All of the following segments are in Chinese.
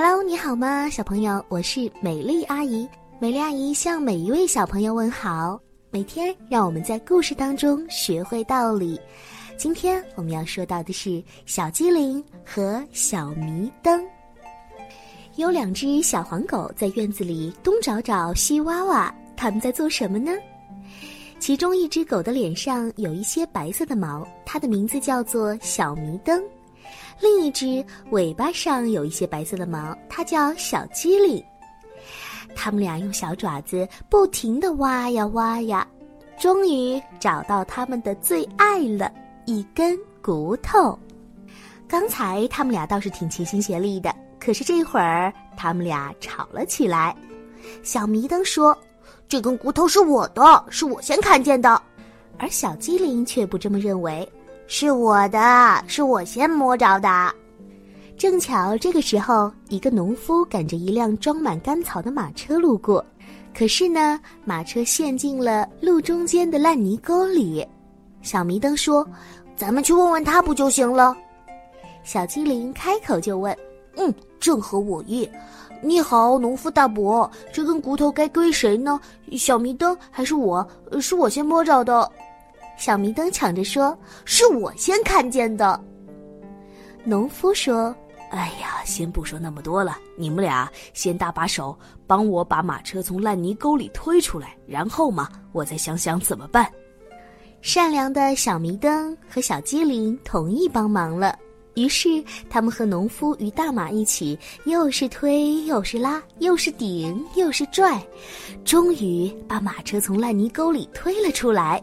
Hello，你好吗，小朋友？我是美丽阿姨。美丽阿姨向每一位小朋友问好。每天让我们在故事当中学会道理。今天我们要说到的是小机灵和小迷灯。有两只小黄狗在院子里东找找西挖挖，它们在做什么呢？其中一只狗的脸上有一些白色的毛，它的名字叫做小迷灯；另一只尾巴上有一些白色的毛，它叫小机灵。他们俩用小爪子不停地挖呀挖呀，终于找到他们的最爱了——一根骨头。刚才他们俩倒是挺齐心协力的，可是这会儿他们俩吵了起来。小迷灯说：“这根骨头是我的，是我先看见的。”而小机灵却不这么认为：“是我的，是我先摸着的。”正巧这个时候，一个农夫赶着一辆装满干草的马车路过，可是呢，马车陷进了路中间的烂泥沟里。小迷灯说：“咱们去问问他不就行了？”小精灵开口就问：“嗯，正合我意。你好，农夫大伯，这根骨头该归谁呢？小迷灯还是我？是我先摸着的。”小迷灯抢着说：“是我先看见的。”农夫说。哎呀，先不说那么多了，你们俩先搭把手，帮我把马车从烂泥沟里推出来，然后嘛，我再想想怎么办。善良的小迷灯和小机灵同意帮忙了，于是他们和农夫与大马一起，又是推又是拉，又是顶又是拽，终于把马车从烂泥沟里推了出来。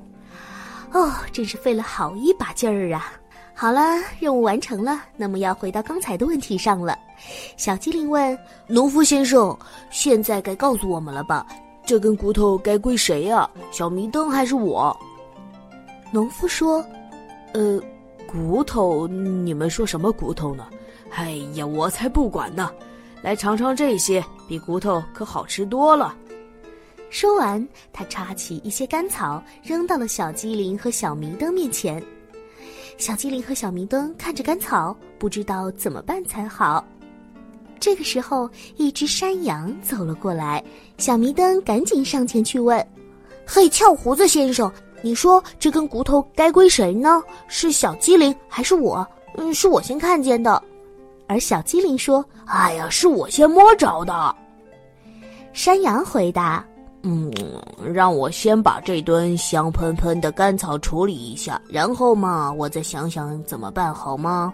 哦，真是费了好一把劲儿啊！好了，任务完成了。那么要回到刚才的问题上了。小机灵问农夫先生：“现在该告诉我们了吧？这根骨头该归谁呀？小迷灯还是我？”农夫说：“呃，骨头？你们说什么骨头呢？哎呀，我才不管呢！来尝尝这些，比骨头可好吃多了。”说完，他插起一些干草，扔到了小机灵和小明灯面前。小机灵和小明灯看着干草，不知道怎么办才好。这个时候，一只山羊走了过来，小明灯赶紧上前去问：“嘿，翘胡子先生，你说这根骨头该归谁呢？是小机灵还是我？嗯，是我先看见的。”而小机灵说：“哎呀，是我先摸着的。”山羊回答。嗯，让我先把这堆香喷喷的干草处理一下，然后嘛，我再想想怎么办，好吗？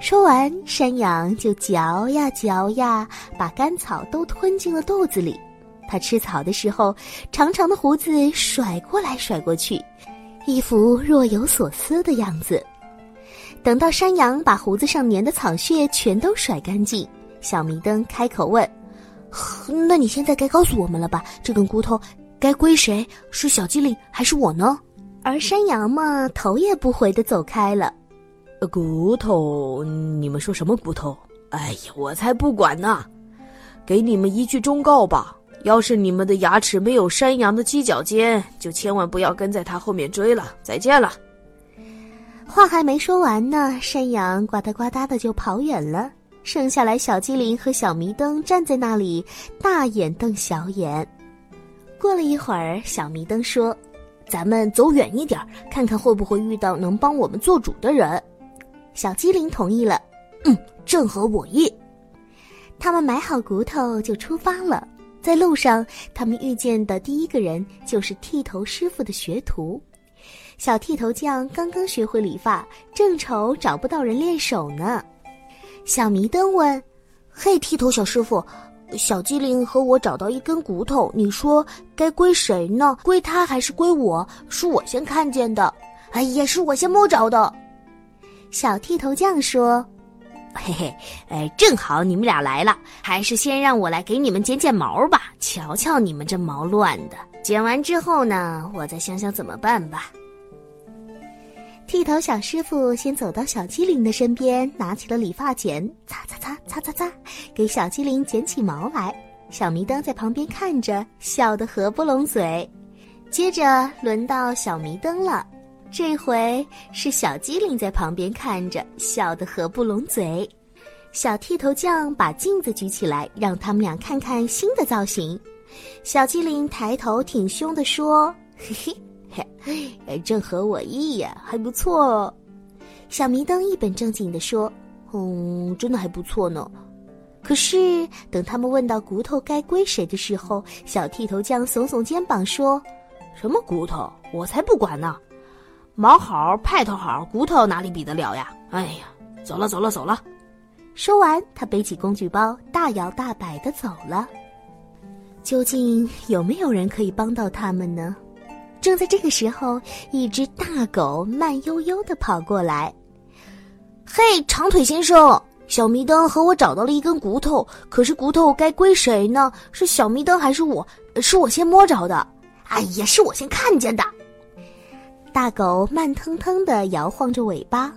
说完，山羊就嚼呀嚼呀，把干草都吞进了肚子里。它吃草的时候，长长的胡子甩过来甩过去，一副若有所思的样子。等到山羊把胡子上粘的草屑全都甩干净，小明灯开口问。那你现在该告诉我们了吧？这根骨头该归谁？是小机灵还是我呢？而山羊嘛，头也不回的走开了。骨头？你们说什么骨头？哎呀，我才不管呢！给你们一句忠告吧：要是你们的牙齿没有山羊的犄角尖，就千万不要跟在它后面追了。再见了。话还没说完呢，山羊呱嗒呱嗒的就跑远了。剩下来，小机灵和小迷灯站在那里，大眼瞪小眼。过了一会儿，小迷灯说：“咱们走远一点，看看会不会遇到能帮我们做主的人。”小机灵同意了，嗯，正合我意。他们买好骨头就出发了。在路上，他们遇见的第一个人就是剃头师傅的学徒。小剃头匠刚刚学会理发，正愁找不到人练手呢。小迷灯问：“嘿，剃头小师傅，小机灵和我找到一根骨头，你说该归谁呢？归他还是归我？是我先看见的，哎，也是我先摸着的。”小剃头匠说：“嘿嘿，哎，正好你们俩来了，还是先让我来给你们剪剪毛吧。瞧瞧你们这毛乱的，剪完之后呢，我再想想怎么办吧。”剃头小师傅先走到小机灵的身边，拿起了理发剪，擦擦擦擦擦擦，给小机灵剪起毛来。小迷灯在旁边看着，笑得合不拢嘴。接着轮到小迷灯了，这回是小机灵在旁边看着，笑得合不拢嘴。小剃头匠把镜子举起来，让他们俩看看新的造型。小机灵抬头挺胸的说：“嘿嘿，嘿，正合我意呀，还不错。”小迷灯一本正经的说：“嗯，真的还不错呢。”可是等他们问到骨头该归谁的时候，小剃头匠耸耸肩膀说：“什么骨头？我才不管呢！毛好，派头好，骨头哪里比得了呀？哎呀，走了，走了，走了。”说完，他背起工具包，大摇大摆的走了。究竟有没有人可以帮到他们呢？正在这个时候，一只大狗慢悠悠的跑过来。“嘿，长腿先生，小迷灯和我找到了一根骨头，可是骨头该归谁呢？是小迷灯还是我？是我先摸着的。哎呀，是我先看见的。”大狗慢腾腾的摇晃着尾巴。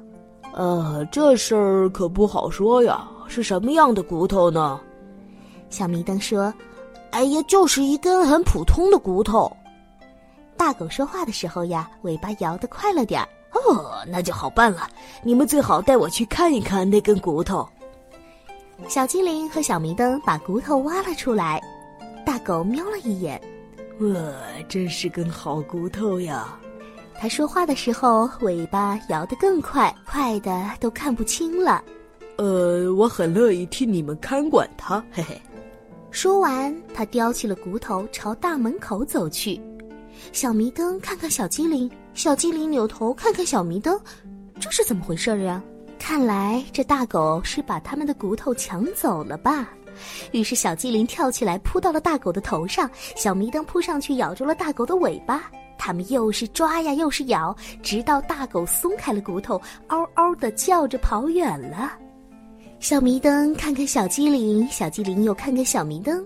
呃，这事儿可不好说呀。是什么样的骨头呢？小迷灯说：“哎呀，就是一根很普通的骨头。”大狗说话的时候呀，尾巴摇得快了点儿。哦，那就好办了。你们最好带我去看一看那根骨头。小精灵和小明灯把骨头挖了出来。大狗瞄了一眼，哇，真是根好骨头呀！他说话的时候，尾巴摇得更快，快的都看不清了。呃，我很乐意替你们看管它，嘿嘿。说完，他叼起了骨头，朝大门口走去。小迷灯看看小机灵，小机灵扭头看看小迷灯，这是怎么回事儿呀？看来这大狗是把他们的骨头抢走了吧？于是小机灵跳起来扑到了大狗的头上，小迷灯扑上去咬住了大狗的尾巴。他们又是抓呀，又是咬，直到大狗松开了骨头，嗷嗷的叫着跑远了。小迷灯看看小机灵，小机灵又看看小迷灯，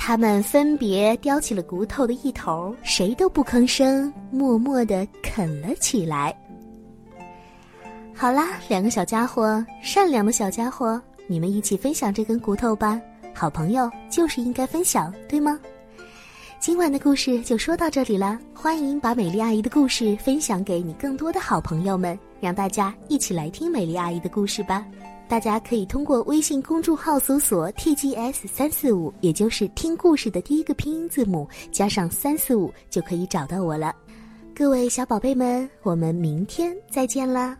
他们分别叼起了骨头的一头，谁都不吭声，默默的啃了起来。好啦，两个小家伙，善良的小家伙，你们一起分享这根骨头吧。好朋友就是应该分享，对吗？今晚的故事就说到这里了，欢迎把美丽阿姨的故事分享给你更多的好朋友们，让大家一起来听美丽阿姨的故事吧。大家可以通过微信公众号搜索 “tgs 三四五”，也就是听故事的第一个拼音字母加上三四五，就可以找到我了。各位小宝贝们，我们明天再见啦！